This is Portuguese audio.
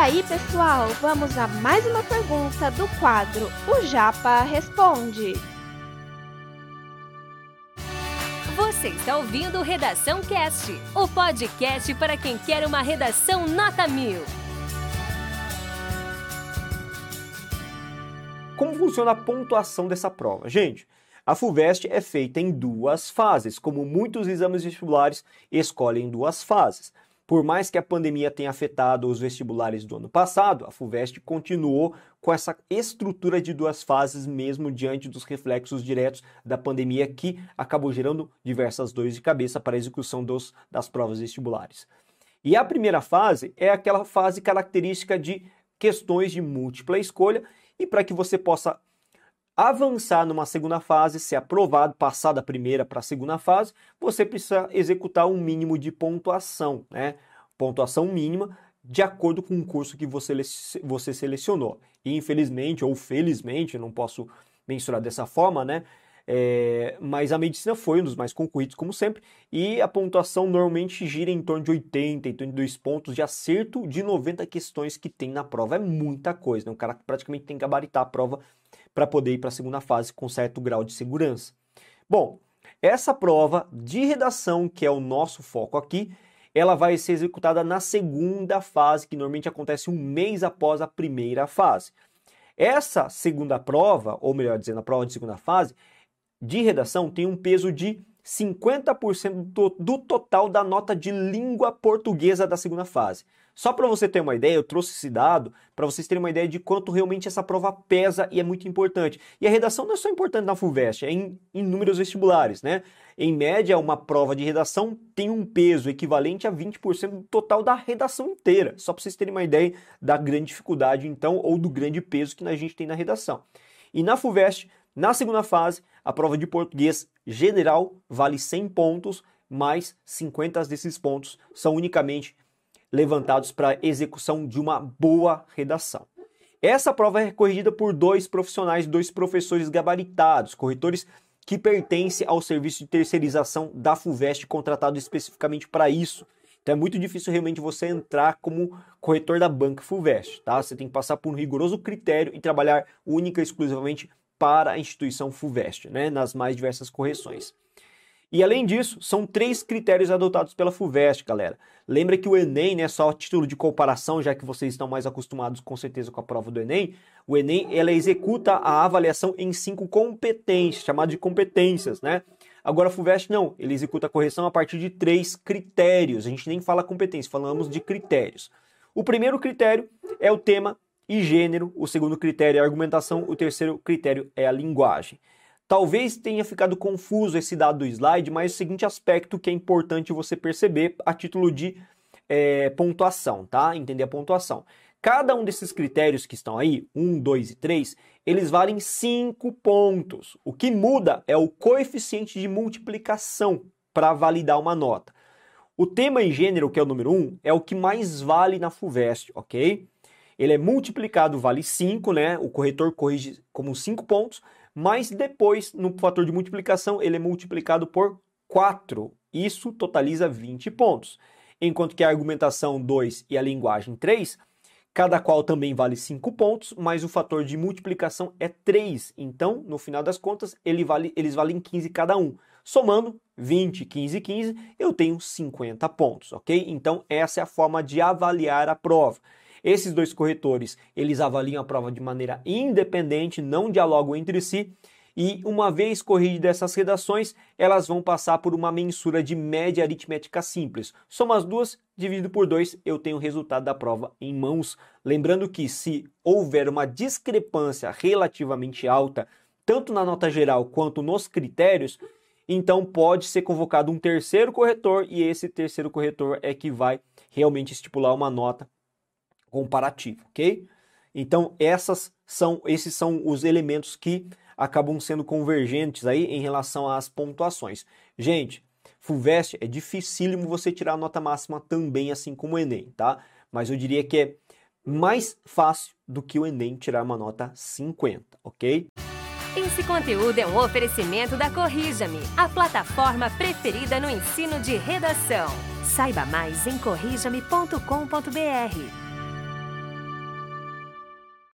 aí, pessoal, vamos a mais uma pergunta do quadro O Japa Responde. Você está ouvindo Redação Cast, o podcast para quem quer uma redação nota mil. Como funciona a pontuação dessa prova? Gente, a FUVEST é feita em duas fases, como muitos exames vestibulares escolhem duas fases. Por mais que a pandemia tenha afetado os vestibulares do ano passado, a FUVEST continuou com essa estrutura de duas fases, mesmo diante dos reflexos diretos da pandemia que acabou gerando diversas dores de cabeça para a execução dos, das provas vestibulares. E a primeira fase é aquela fase característica de questões de múltipla escolha, e para que você possa avançar numa segunda fase, ser aprovado, passar da primeira para a segunda fase, você precisa executar um mínimo de pontuação, né? Pontuação mínima de acordo com o curso que você, você selecionou. E infelizmente ou felizmente, não posso mensurar dessa forma, né? É, mas a medicina foi um dos mais concorridos, como sempre, e a pontuação normalmente gira em torno de 80, 82 pontos de acerto de 90 questões que tem na prova. É muita coisa, né? O cara praticamente tem que gabaritar a prova para poder ir para a segunda fase com certo grau de segurança. Bom, essa prova de redação, que é o nosso foco aqui, ela vai ser executada na segunda fase, que normalmente acontece um mês após a primeira fase. Essa segunda prova, ou melhor dizendo, a prova de segunda fase, de redação tem um peso de 50% do, do total da nota de língua portuguesa da segunda fase. Só para você ter uma ideia, eu trouxe esse dado para vocês terem uma ideia de quanto realmente essa prova pesa e é muito importante. E a redação não é só importante na FUVEST, é em inúmeros vestibulares, né? Em média, uma prova de redação tem um peso equivalente a 20% do total da redação inteira. Só para vocês terem uma ideia da grande dificuldade, então, ou do grande peso que a gente tem na redação. E na FUVEST, na segunda fase, a prova de português general vale 100 pontos, mais 50 desses pontos são unicamente levantados para execução de uma boa redação. Essa prova é corrigida por dois profissionais, dois professores gabaritados, corretores que pertencem ao serviço de terceirização da FUVEST, contratado especificamente para isso. Então é muito difícil realmente você entrar como corretor da banca FUVEST, tá? Você tem que passar por um rigoroso critério e trabalhar única e exclusivamente para a instituição FUVEST, né, nas mais diversas correções. E além disso, são três critérios adotados pela FUVEST, galera. Lembra que o Enem, né, só título de comparação, já que vocês estão mais acostumados com certeza com a prova do Enem, o Enem ela executa a avaliação em cinco competências, chamado de competências, né? Agora a FUVEST não, ele executa a correção a partir de três critérios. A gente nem fala competência, falamos de critérios. O primeiro critério é o tema e gênero, o segundo critério é a argumentação, o terceiro critério é a linguagem. Talvez tenha ficado confuso esse dado do slide, mas é o seguinte aspecto que é importante você perceber a título de é, pontuação, tá? Entender a pontuação. Cada um desses critérios que estão aí, 1, 2 e 3, eles valem 5 pontos. O que muda é o coeficiente de multiplicação para validar uma nota. O tema e gênero, que é o número 1, é o que mais vale na FUVEST, ok? Ele é multiplicado, vale 5, né? O corretor corrige como 5 pontos, mas depois, no fator de multiplicação, ele é multiplicado por 4. Isso totaliza 20 pontos. Enquanto que a argumentação 2 e a linguagem 3, cada qual também vale 5 pontos, mas o fator de multiplicação é 3. Então, no final das contas, ele vale, eles valem 15 cada um. Somando 20, 15, 15, eu tenho 50 pontos, ok? Então, essa é a forma de avaliar a prova. Esses dois corretores, eles avaliam a prova de maneira independente, não dialogam entre si, e uma vez corrigidas essas redações, elas vão passar por uma mensura de média aritmética simples. Soma as duas, dividido por 2, eu tenho o resultado da prova em mãos. Lembrando que se houver uma discrepância relativamente alta, tanto na nota geral quanto nos critérios, então pode ser convocado um terceiro corretor e esse terceiro corretor é que vai realmente estipular uma nota comparativo, ok? Então essas são, esses são os elementos que acabam sendo convergentes aí em relação às pontuações. Gente, FUVEST é dificílimo você tirar a nota máxima também, assim como o Enem, tá? Mas eu diria que é mais fácil do que o Enem tirar uma nota 50, ok? Esse conteúdo é um oferecimento da Corrija-me, a plataforma preferida no ensino de redação. Saiba mais em corrijame.com.br.